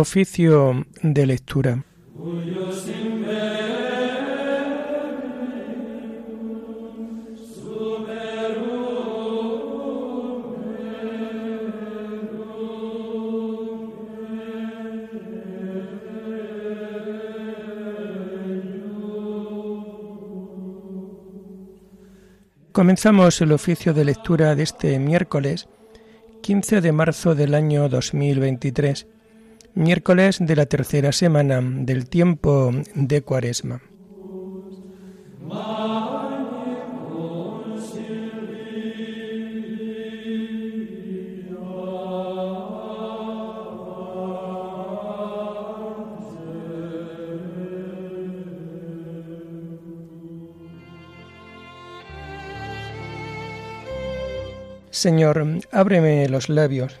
Oficio de lectura. Comenzamos el oficio de lectura de este miércoles 15 de marzo del año 2023, miércoles de la tercera semana del tiempo de Cuaresma. Señor, ábreme los labios,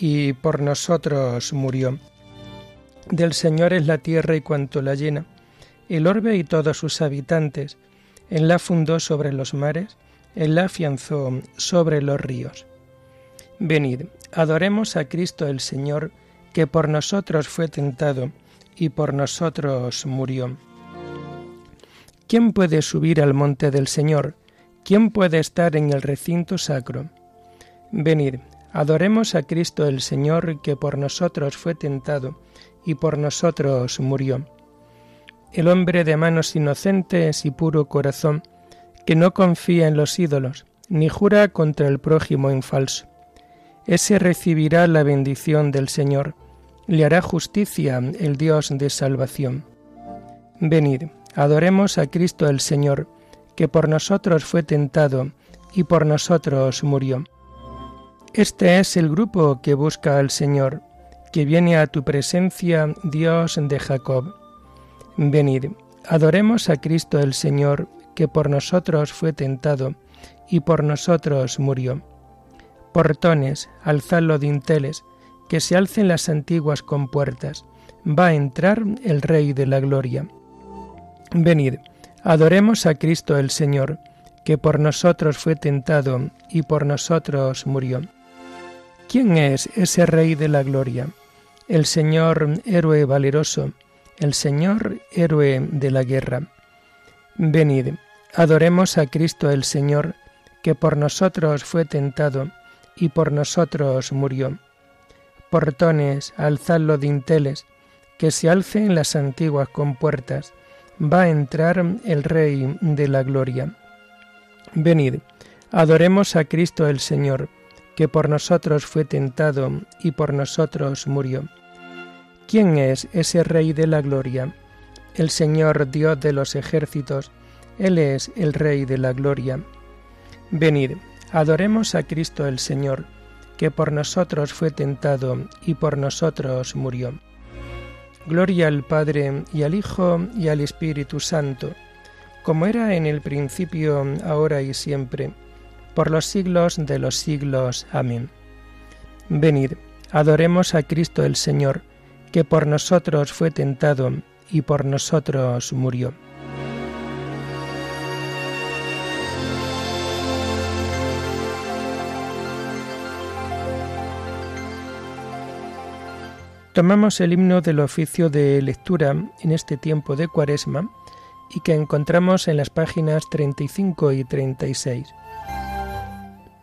y por nosotros murió. Del Señor es la tierra y cuanto la llena, el orbe y todos sus habitantes. Él la fundó sobre los mares, Él la afianzó sobre los ríos. Venid, adoremos a Cristo el Señor, que por nosotros fue tentado y por nosotros murió. ¿Quién puede subir al monte del Señor? ¿Quién puede estar en el recinto sacro? Venid, adoremos a Cristo el Señor que por nosotros fue tentado y por nosotros murió. El hombre de manos inocentes y puro corazón, que no confía en los ídolos, ni jura contra el prójimo en falso. Ese recibirá la bendición del Señor, le hará justicia el Dios de salvación. Venid, adoremos a Cristo el Señor, que por nosotros fue tentado y por nosotros murió. Este es el grupo que busca al Señor, que viene a tu presencia, Dios de Jacob. Venid, adoremos a Cristo el Señor, que por nosotros fue tentado y por nosotros murió. Portones, alzad los dinteles, que se alcen las antiguas compuertas, va a entrar el Rey de la Gloria. Venid, Adoremos a Cristo el Señor, que por nosotros fue tentado y por nosotros murió. ¿Quién es ese Rey de la Gloria? El Señor héroe valeroso, el Señor héroe de la guerra. Venid, adoremos a Cristo el Señor, que por nosotros fue tentado y por nosotros murió. Portones, alzad los dinteles, que se alcen las antiguas compuertas, va a entrar el Rey de la Gloria. Venid, adoremos a Cristo el Señor, que por nosotros fue tentado y por nosotros murió. ¿Quién es ese Rey de la Gloria? El Señor Dios de los ejércitos, Él es el Rey de la Gloria. Venid, adoremos a Cristo el Señor, que por nosotros fue tentado y por nosotros murió. Gloria al Padre y al Hijo y al Espíritu Santo, como era en el principio, ahora y siempre, por los siglos de los siglos. Amén. Venid, adoremos a Cristo el Señor, que por nosotros fue tentado y por nosotros murió. Tomamos el himno del oficio de lectura en este tiempo de Cuaresma y que encontramos en las páginas 35 y 36.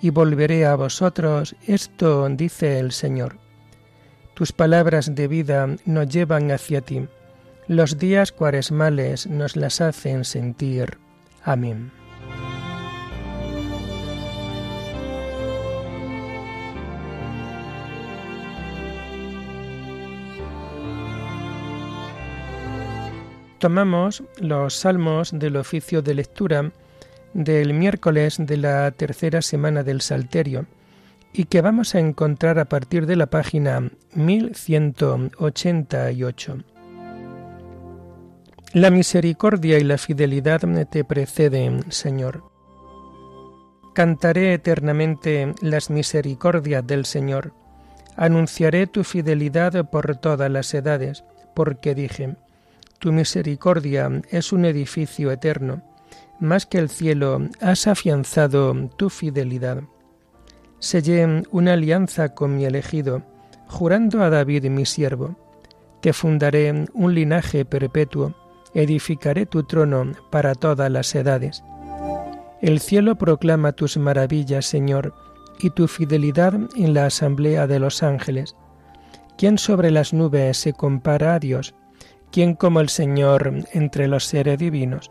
y volveré a vosotros, esto dice el Señor. Tus palabras de vida nos llevan hacia ti, Los días cuaresmales nos las hacen sentir. Amén. Tomamos los salmos del oficio de lectura del miércoles de la tercera semana del Salterio y que vamos a encontrar a partir de la página 1188. La misericordia y la fidelidad te preceden, Señor. Cantaré eternamente las misericordias del Señor. Anunciaré tu fidelidad por todas las edades, porque dije, tu misericordia es un edificio eterno, más que el cielo has afianzado tu fidelidad. Sellé una alianza con mi elegido, jurando a David mi siervo. Te fundaré un linaje perpetuo, edificaré tu trono para todas las edades. El cielo proclama tus maravillas, Señor, y tu fidelidad en la asamblea de los ángeles. ¿Quién sobre las nubes se compara a Dios? ¿Quién como el Señor entre los seres divinos?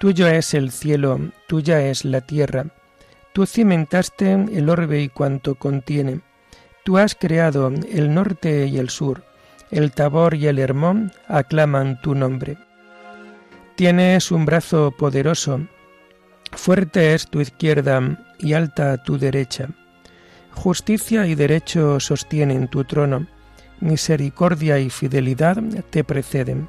Tuyo es el cielo, tuya es la tierra. Tú cimentaste el orbe y cuanto contiene. Tú has creado el norte y el sur. El Tabor y el Hermón aclaman tu nombre. Tienes un brazo poderoso. Fuerte es tu izquierda y alta tu derecha. Justicia y derecho sostienen tu trono misericordia y fidelidad te preceden.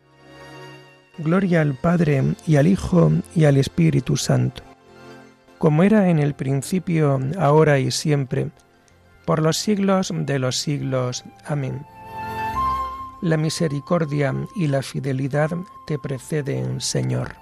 Gloria al Padre y al Hijo y al Espíritu Santo, como era en el principio, ahora y siempre, por los siglos de los siglos. Amén. La misericordia y la fidelidad te preceden, Señor.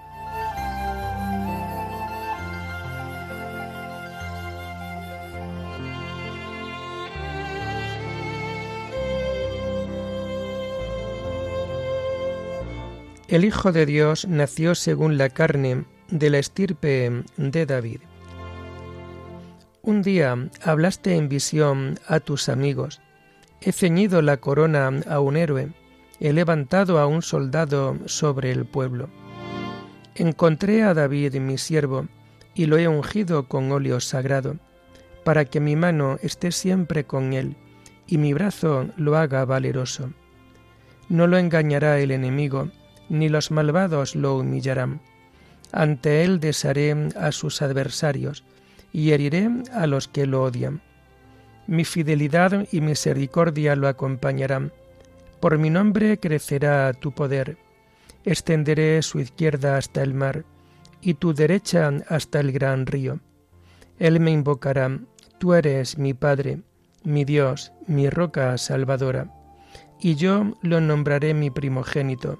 El Hijo de Dios nació según la carne de la estirpe de David. Un día hablaste en visión a tus amigos. He ceñido la corona a un héroe, he levantado a un soldado sobre el pueblo. Encontré a David mi siervo, y lo he ungido con óleo sagrado, para que mi mano esté siempre con él, y mi brazo lo haga valeroso. No lo engañará el enemigo, ni los malvados lo humillarán. Ante él desharé a sus adversarios y heriré a los que lo odian. Mi fidelidad y misericordia lo acompañarán. Por mi nombre crecerá tu poder. Extenderé su izquierda hasta el mar y tu derecha hasta el gran río. Él me invocará, tú eres mi Padre, mi Dios, mi roca salvadora, y yo lo nombraré mi primogénito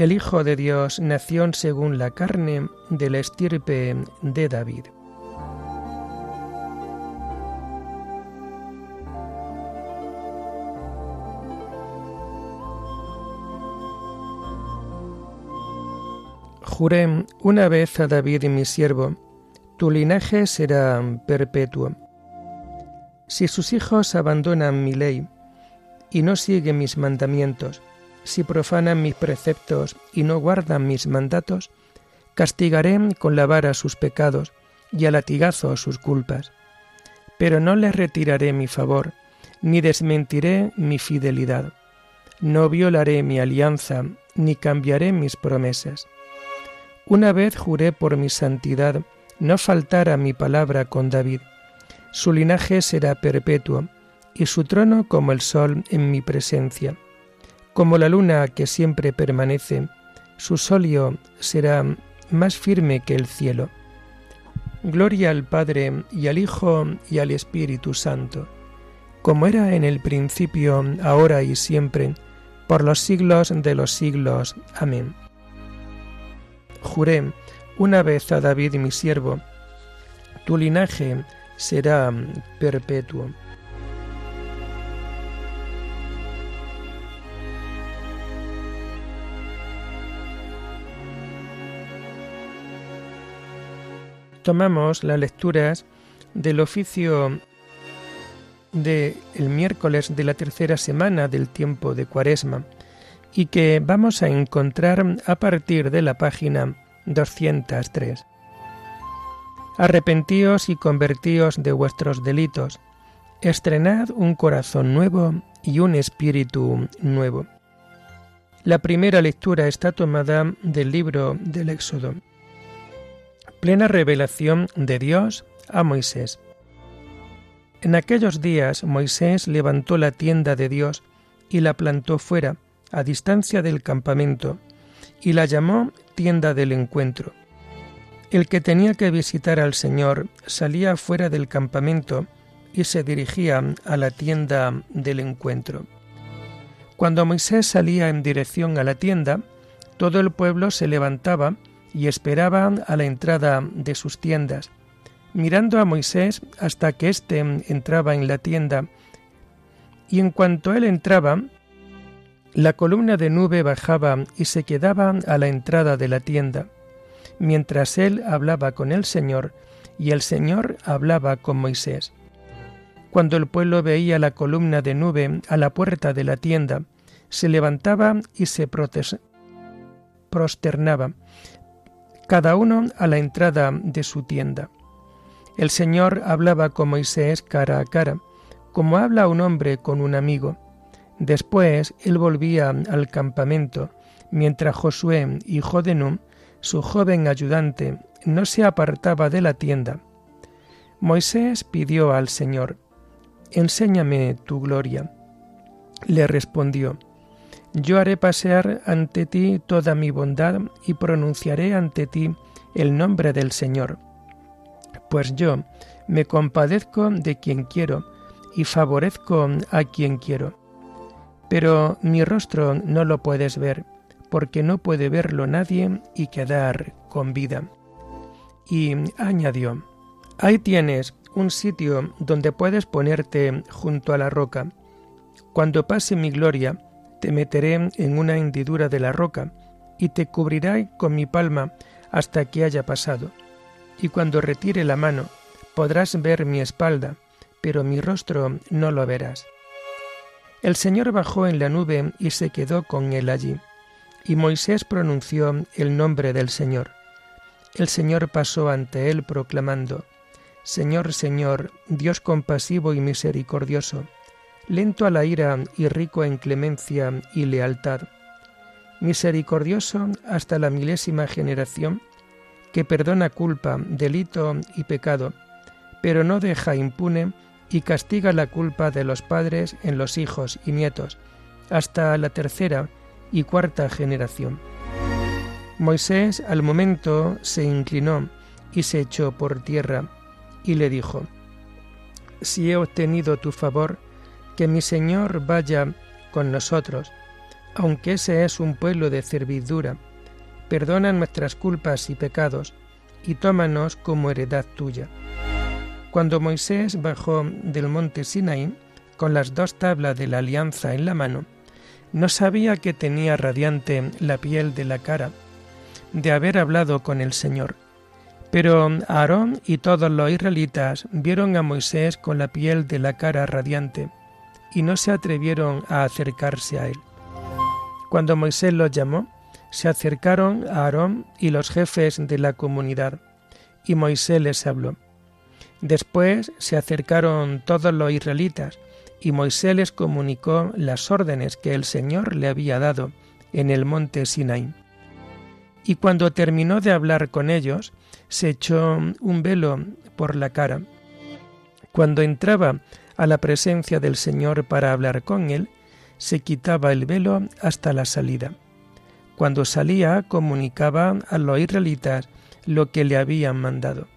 El Hijo de Dios nació según la carne de la estirpe de David. Juré una vez a David mi siervo, tu linaje será perpetuo. Si sus hijos abandonan mi ley y no siguen mis mandamientos, si profanan mis preceptos y no guardan mis mandatos, castigaré con la vara sus pecados y a latigazo sus culpas. Pero no les retiraré mi favor, ni desmentiré mi fidelidad. No violaré mi alianza, ni cambiaré mis promesas. Una vez juré por mi santidad no faltar a mi palabra con David. Su linaje será perpetuo, y su trono como el sol en mi presencia. Como la luna que siempre permanece, su solio será más firme que el cielo. Gloria al Padre y al Hijo y al Espíritu Santo, como era en el principio, ahora y siempre, por los siglos de los siglos. Amén. Juré una vez a David mi siervo, tu linaje será perpetuo. Tomamos las lecturas del oficio del el miércoles de la tercera semana del tiempo de Cuaresma y que vamos a encontrar a partir de la página 203. Arrepentíos y convertíos de vuestros delitos, estrenad un corazón nuevo y un espíritu nuevo. La primera lectura está tomada del libro del Éxodo. Plena revelación de Dios a Moisés. En aquellos días Moisés levantó la tienda de Dios y la plantó fuera, a distancia del campamento, y la llamó tienda del encuentro. El que tenía que visitar al Señor salía fuera del campamento y se dirigía a la tienda del encuentro. Cuando Moisés salía en dirección a la tienda, todo el pueblo se levantaba y esperaba a la entrada de sus tiendas, mirando a Moisés hasta que éste entraba en la tienda. Y en cuanto él entraba, la columna de nube bajaba y se quedaba a la entrada de la tienda, mientras él hablaba con el Señor y el Señor hablaba con Moisés. Cuando el pueblo veía la columna de nube a la puerta de la tienda, se levantaba y se prosternaba, cada uno a la entrada de su tienda. El Señor hablaba con Moisés cara a cara, como habla un hombre con un amigo Después él volvía al campamento, mientras Josué, hijo de su joven ayudante, no se apartaba de la tienda. Moisés pidió al Señor, Enséñame tu gloria. Le respondió, Yo haré pasear ante ti toda mi bondad y pronunciaré ante ti el nombre del Señor. Pues yo me compadezco de quien quiero y favorezco a quien quiero pero mi rostro no lo puedes ver, porque no puede verlo nadie y quedar con vida. Y añadió, ahí tienes un sitio donde puedes ponerte junto a la roca. Cuando pase mi gloria, te meteré en una hendidura de la roca y te cubriré con mi palma hasta que haya pasado. Y cuando retire la mano, podrás ver mi espalda, pero mi rostro no lo verás. El Señor bajó en la nube y se quedó con él allí, y Moisés pronunció el nombre del Señor. El Señor pasó ante él proclamando, Señor, Señor, Dios compasivo y misericordioso, lento a la ira y rico en clemencia y lealtad, misericordioso hasta la milésima generación, que perdona culpa, delito y pecado, pero no deja impune y castiga la culpa de los padres en los hijos y nietos, hasta la tercera y cuarta generación. Moisés al momento se inclinó y se echó por tierra y le dijo, Si he obtenido tu favor, que mi Señor vaya con nosotros, aunque ese es un pueblo de servidura, perdona nuestras culpas y pecados, y tómanos como heredad tuya. Cuando Moisés bajó del monte Sinaí con las dos tablas de la alianza en la mano, no sabía que tenía radiante la piel de la cara, de haber hablado con el Señor. Pero Aarón y todos los israelitas vieron a Moisés con la piel de la cara radiante y no se atrevieron a acercarse a él. Cuando Moisés los llamó, se acercaron a Aarón y los jefes de la comunidad, y Moisés les habló. Después se acercaron todos los israelitas, y Moisés les comunicó las órdenes que el Señor le había dado en el monte Sinaí. Y cuando terminó de hablar con ellos, se echó un velo por la cara. Cuando entraba a la presencia del Señor para hablar con él, se quitaba el velo hasta la salida. Cuando salía, comunicaba a los israelitas lo que le habían mandado.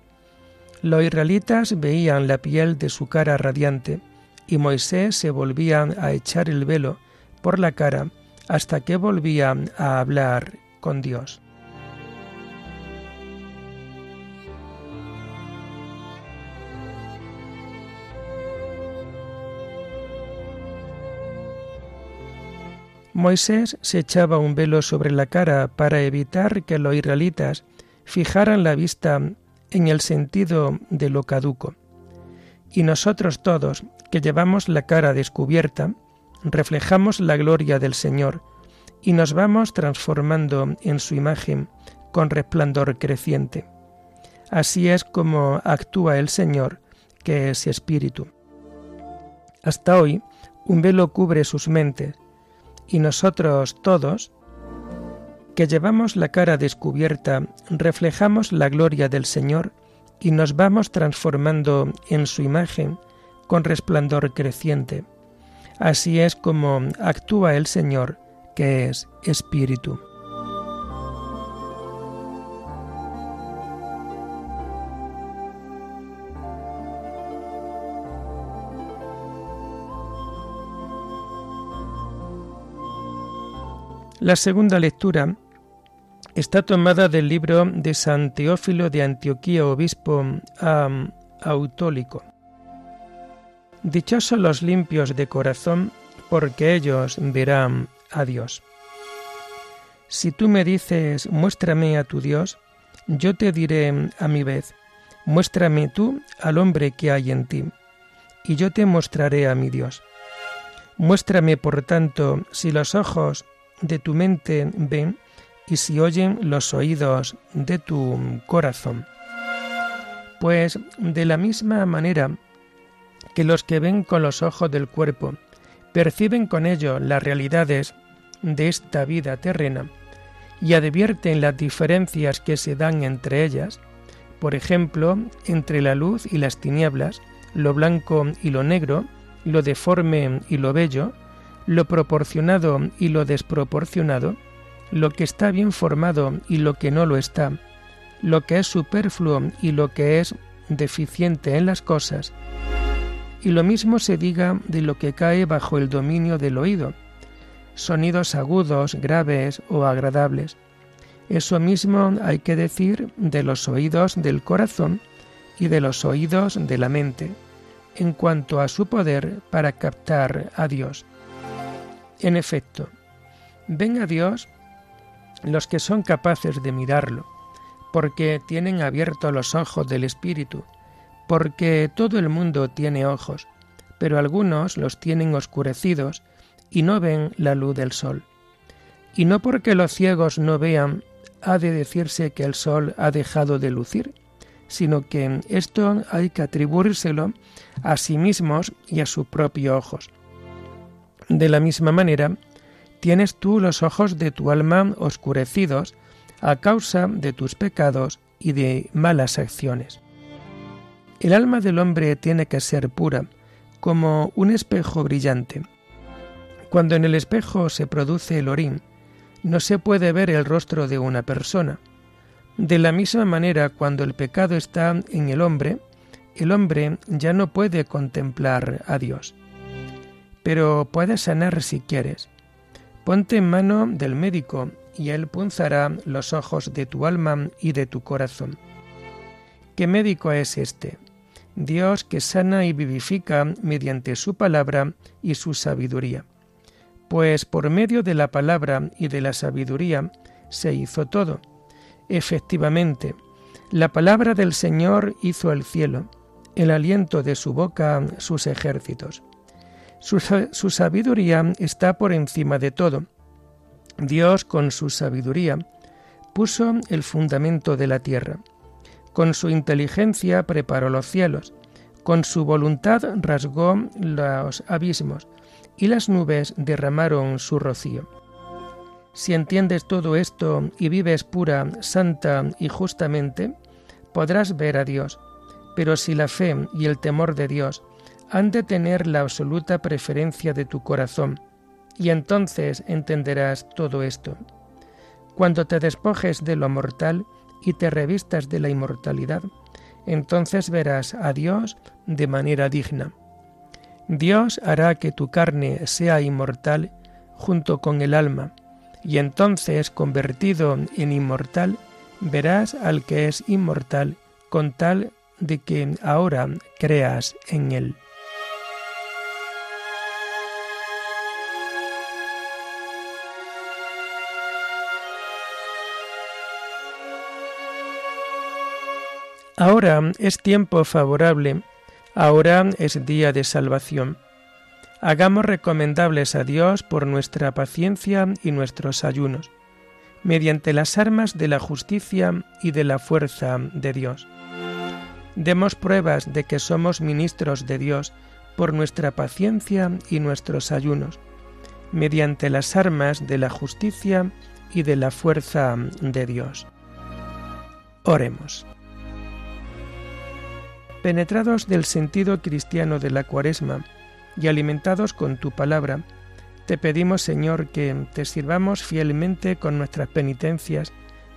Los israelitas veían la piel de su cara radiante, y Moisés se volvía a echar el velo por la cara hasta que volvía a hablar con Dios. Moisés se echaba un velo sobre la cara para evitar que los israelitas fijaran la vista en el sentido de lo caduco. Y nosotros todos, que llevamos la cara descubierta, reflejamos la gloria del Señor y nos vamos transformando en su imagen con resplandor creciente. Así es como actúa el Señor, que es Espíritu. Hasta hoy, un velo cubre sus mentes, y nosotros todos, que llevamos la cara descubierta, reflejamos la gloria del Señor y nos vamos transformando en su imagen con resplandor creciente. Así es como actúa el Señor, que es Espíritu. La segunda lectura está tomada del libro de San Teófilo de Antioquía, obispo autólico. Dichosos los limpios de corazón, porque ellos verán a Dios. Si tú me dices, muéstrame a tu Dios, yo te diré a mi vez, muéstrame tú al hombre que hay en ti, y yo te mostraré a mi Dios. Muéstrame, por tanto, si los ojos de tu mente ven y si oyen los oídos de tu corazón. Pues de la misma manera que los que ven con los ojos del cuerpo perciben con ello las realidades de esta vida terrena y advierten las diferencias que se dan entre ellas, por ejemplo, entre la luz y las tinieblas, lo blanco y lo negro, lo deforme y lo bello, lo proporcionado y lo desproporcionado, lo que está bien formado y lo que no lo está, lo que es superfluo y lo que es deficiente en las cosas. Y lo mismo se diga de lo que cae bajo el dominio del oído, sonidos agudos, graves o agradables. Eso mismo hay que decir de los oídos del corazón y de los oídos de la mente, en cuanto a su poder para captar a Dios. En efecto, ven a Dios los que son capaces de mirarlo, porque tienen abiertos los ojos del Espíritu, porque todo el mundo tiene ojos, pero algunos los tienen oscurecidos y no ven la luz del sol. Y no porque los ciegos no vean, ha de decirse que el sol ha dejado de lucir, sino que esto hay que atribuírselo a sí mismos y a sus propios ojos. De la misma manera, tienes tú los ojos de tu alma oscurecidos a causa de tus pecados y de malas acciones. El alma del hombre tiene que ser pura, como un espejo brillante. Cuando en el espejo se produce el orín, no se puede ver el rostro de una persona. De la misma manera, cuando el pecado está en el hombre, el hombre ya no puede contemplar a Dios pero puedes sanar si quieres. Ponte en mano del médico y él punzará los ojos de tu alma y de tu corazón. ¿Qué médico es este? Dios que sana y vivifica mediante su palabra y su sabiduría. Pues por medio de la palabra y de la sabiduría se hizo todo, Efectivamente, la palabra del Señor hizo el cielo, el aliento de su boca sus ejércitos. Su, sabiduría está por encima de todo. Dios con su sabiduría puso el fundamento de la tierra. Con su inteligencia preparó los cielos. Con su voluntad rasgó los abismos y las nubes derramaron su rocío. Si entiendes todo esto y vives pura, santa y justamente, podrás ver a Dios. Pero si la fe y el temor de Dios han de tener la absoluta preferencia de tu corazón, y entonces entenderás todo esto. Cuando te despojes de lo mortal y te revistas de la inmortalidad, entonces verás a Dios de manera digna. Dios hará que tu carne sea inmortal junto con el alma, y entonces, convertido en inmortal, verás al que es inmortal con tal de que ahora creas en él. Ahora es tiempo favorable, ahora es día de salvación. Hagamos recomendables a Dios por nuestra paciencia y nuestros ayunos, mediante las armas de la justicia y de la fuerza de Dios. Demos pruebas de que somos ministros de Dios por nuestra paciencia y nuestros ayunos, mediante las armas de la justicia y de la fuerza de Dios. Oremos. Penetrados del sentido cristiano de la cuaresma y alimentados con tu palabra, te pedimos, Señor, que te sirvamos fielmente con nuestras penitencias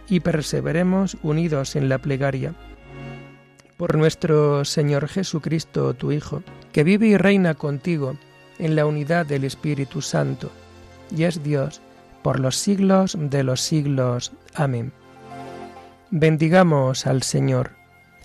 y perseveremos unidos en la plegaria. Por nuestro Señor Jesucristo, tu Hijo, que vive y reina contigo en la unidad del Espíritu Santo, y es Dios por los siglos de los siglos. Amén. Bendigamos al Señor.